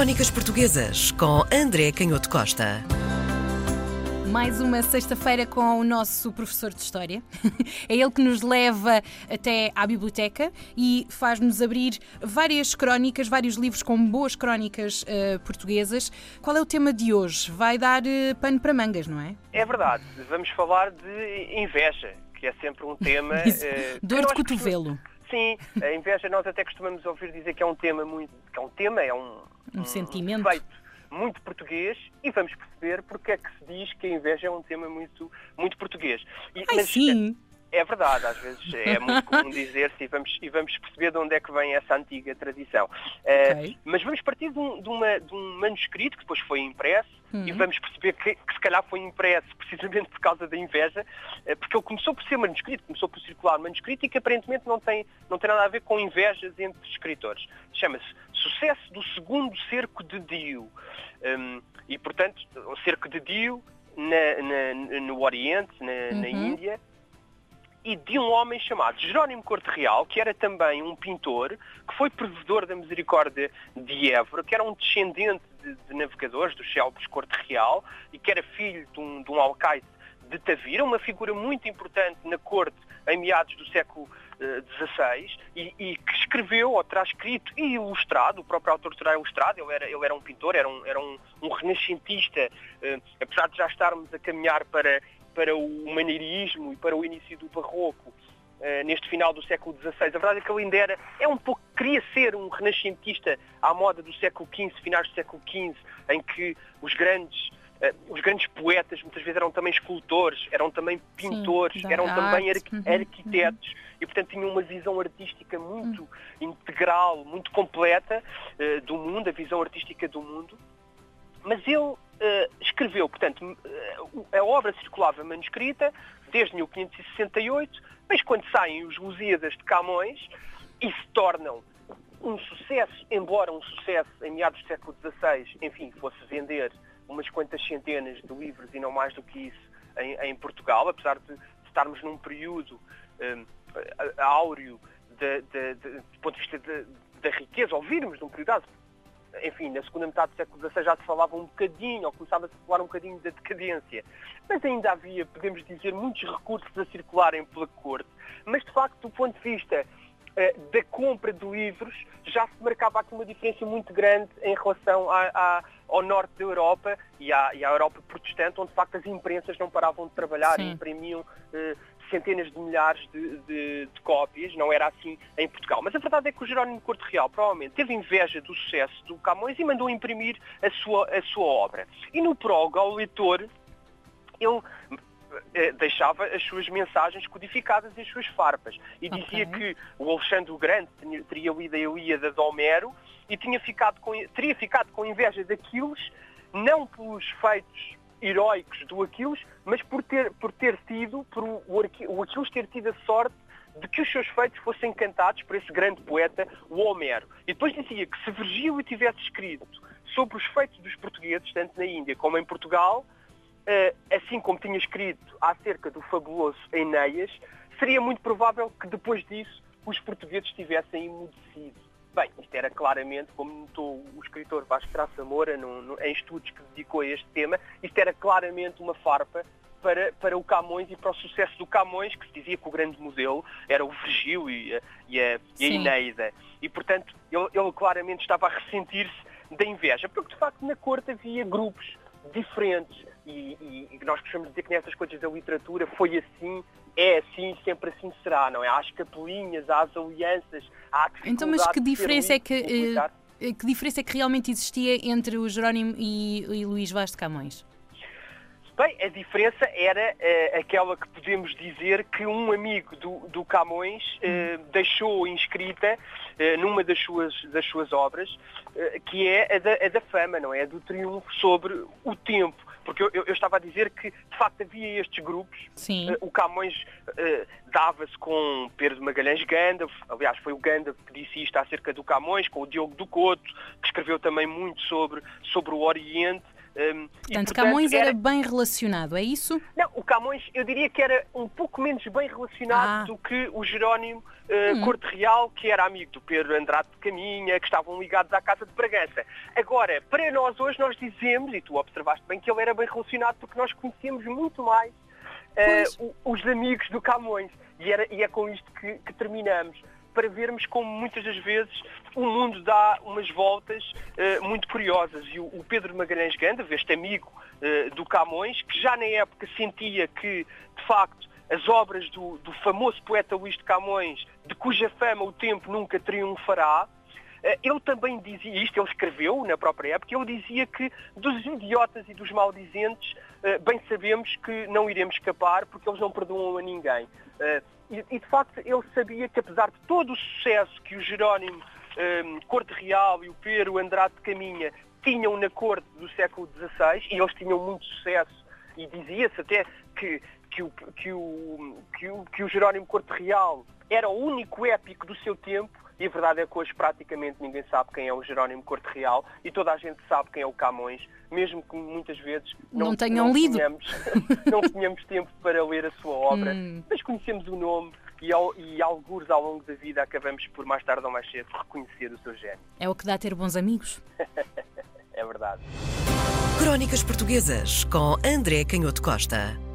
Crónicas Portuguesas com André Canhoto Costa. Mais uma sexta-feira com o nosso professor de História. É ele que nos leva até à biblioteca e faz-nos abrir várias crónicas, vários livros com boas crónicas uh, portuguesas. Qual é o tema de hoje? Vai dar uh, pano para mangas, não é? É verdade. Vamos falar de inveja, que é sempre um tema. uh, Dor de cotovelo. Sim, a inveja nós até costumamos ouvir dizer que é um tema muito. que é um tema, é um. Um, um sentimento. Feito muito português e vamos perceber porque é que se diz que a inveja é um tema muito, muito português. E, Ai, mas, sim! É verdade, às vezes é muito comum dizer-se e vamos, e vamos perceber de onde é que vem essa antiga tradição. Eh, okay. Uh, mas vamos partir de um, de, uma, de um, manuscrito que depois foi impresso uhum. e vamos perceber que, que, se calhar foi impresso precisamente por causa da inveja, uh, porque ele começou por ser manuscrito, começou por circular manuscrito e que aparentemente não tem, não tem nada a ver com invejas entre escritores. Chama-se Sucesso do Segundo Cerco de Dio. Um, e, portanto, o Cerco de Dio na, na, no Oriente, na, uhum. na Índia, e de um homem chamado Jerónimo Corte Real, que era também um pintor, que foi provedor da misericórdia de Évora, que era um descendente de, de navegadores dos célebres Corte Real e que era filho de um, de um alcaide de Tavira, uma figura muito importante na corte em meados do século XVI uh, e, e, que escreveu ou terá escrito e ilustrado, o próprio autor terá ilustrado, ele era, ele era um pintor, era um, era um, um renascentista, uh, apesar de já estarmos a caminhar para para o maneirismo e para o início do barroco uh, neste final do século XVI. A verdade é que ele ainda era, é um pouco, queria ser um renascentista à moda do século XV, finais do século XV, em que os grandes os grandes poetas muitas vezes eram também escultores, eram também pintores, Sim, eram também arqu uhum, arquitetos uhum. e portanto tinham uma visão artística muito uhum. integral, muito completa uh, do mundo, a visão artística do mundo. Mas ele uh, escreveu, portanto, uh, a obra circulava manuscrita desde 1568, mas quando saem os Lusíadas de Camões e se tornam um sucesso, embora um sucesso em meados do século XVI, enfim, fosse vender umas quantas centenas de livros e não mais do que isso em, em Portugal, apesar de estarmos num período um, eh, áureo de, de, de, do ponto de vista da riqueza, ouvirmos num período enfim, na segunda metade do século XVI já se falava um bocadinho, ou começava a falar um bocadinho da decadência. Mas ainda havia, podemos dizer, muitos recursos a circularem pela corte. Mas, de facto, do ponto de vista uh, da compra de livros, já se marcava aqui uma diferença muito grande em relação a, ao norte da Europa e à, e à, Europa protestante, onde, de facto, as imprensas não paravam de trabalhar Sim. e imprimiam uh, centenas de milhares de, de, de, cópias, não era assim em Portugal. Mas a verdade é que o Jerónimo Corte Real provavelmente teve inveja do sucesso do Camões e mandou imprimir a sua, a sua obra. E no prólogo ao leitor, ele eh, deixava as suas mensagens codificadas e as suas farpas. E dizia okay. que o Alexandre o Grande teria lido a Ilíada de Homero e tinha ficado com, teria ficado com inveja daqueles, não pelos feitos heróicos do Aquiles, mas por ter, por ter tido, por o, o Aquiles ter tido a sorte de que os seus feitos fossem cantados por esse grande poeta, o Homero. E depois dizia que se Virgílio tivesse escrito sobre os feitos dos portugueses, tanto na Índia como em Portugal, eh, assim como tinha escrito acerca do fabuloso Enéas, seria muito provável que depois disso os portugueses tivessem emudecido. Bem, isto era claramente, como notou o escritor Vasco Traça Moura em estudos que dedicou a este tema, isto era claramente uma farpa para, para o Camões e para o sucesso do Camões, que se dizia que o grande modelo era o Virgílio e a, e a, e a Eneida. E, portanto, ele, ele claramente estava a ressentir-se da inveja, porque, de facto, na corte havia grupos diferentes e, e, e nós gostamos de dizer que nessas coisas da literatura foi assim é assim, sempre assim será, não é? Há as capelinhas, há as alianças, há a Então, mas que diferença é que, uh, que diferença é que realmente existia entre o Jerónimo e, e Luís Vaz de Camões? Bem, a diferença era uh, aquela que podemos dizer que um amigo do, do Camões uh, deixou inscrita uh, numa das suas, das suas obras, que é a da, a da, fama, não é? A do triunfo sobre o tempo. Porque eu, eu, eu, estava a dizer que, de facto, havia estes grupos. Sim. o Camões dava-se com Pedro de Magalhães Gandalf, aliás, foi o Gandalf que disse isto acerca do Camões, com o Diogo do Couto, que escreveu também muito sobre, sobre o Oriente Um, portanto, e, portanto, Camões era... era... bem relacionado, é isso? Não, Camões eu diria que era um pouco menos bem relacionado ah. do que o Jerónimo uh, hum. Corte Real, que era amigo do Pedro Andrade de Caminha, que estavam ligados à Casa de Bragança. Agora, para nós hoje, nós dizemos, e tu observaste bem, que ele era bem relacionado porque nós conhecíamos muito mais uh, os amigos do Camões. E, era, e é com isto que, que terminamos para vermos como muitas das vezes o mundo dá umas voltas uh, muito curiosas. E o, o, Pedro Magalhães Ganda, este amigo uh, do Camões, que já na época sentia que, de facto, as obras do, do famoso poeta Luís de Camões, de cuja fama o tempo nunca triunfará, uh, ele também dizia isto, ele escreveu na própria época, ele dizia que dos idiotas e dos maldizentes, bem sabemos que não iremos escapar porque eles não perdoam a ninguém. E, de facto ele sabia que apesar de todo o sucesso que o Jerónimo um, Corte Real e o Pero Andrade de Caminha tinham na corte do século XVI, e eles tinham muito sucesso, e dizia-se até que, que, o, que, o, que, o, que o Jerónimo Corte Real era o único épico do seu tempo, e a verdade é que hoje praticamente ninguém sabe quem é o Jerónimo Corte Real e toda a gente sabe quem é o Camões, mesmo que muitas vezes não, não tenham não lido. Tenhamos, não tenhamos tempo para ler a sua obra, hum. mas conhecemos o nome e, ao, e alguns ao longo da vida acabamos por mais tarde ou mais cedo reconhecer o seu gênio. É o que dá ter bons amigos. é verdade. Crónicas Portuguesas com André Canhoto Costa.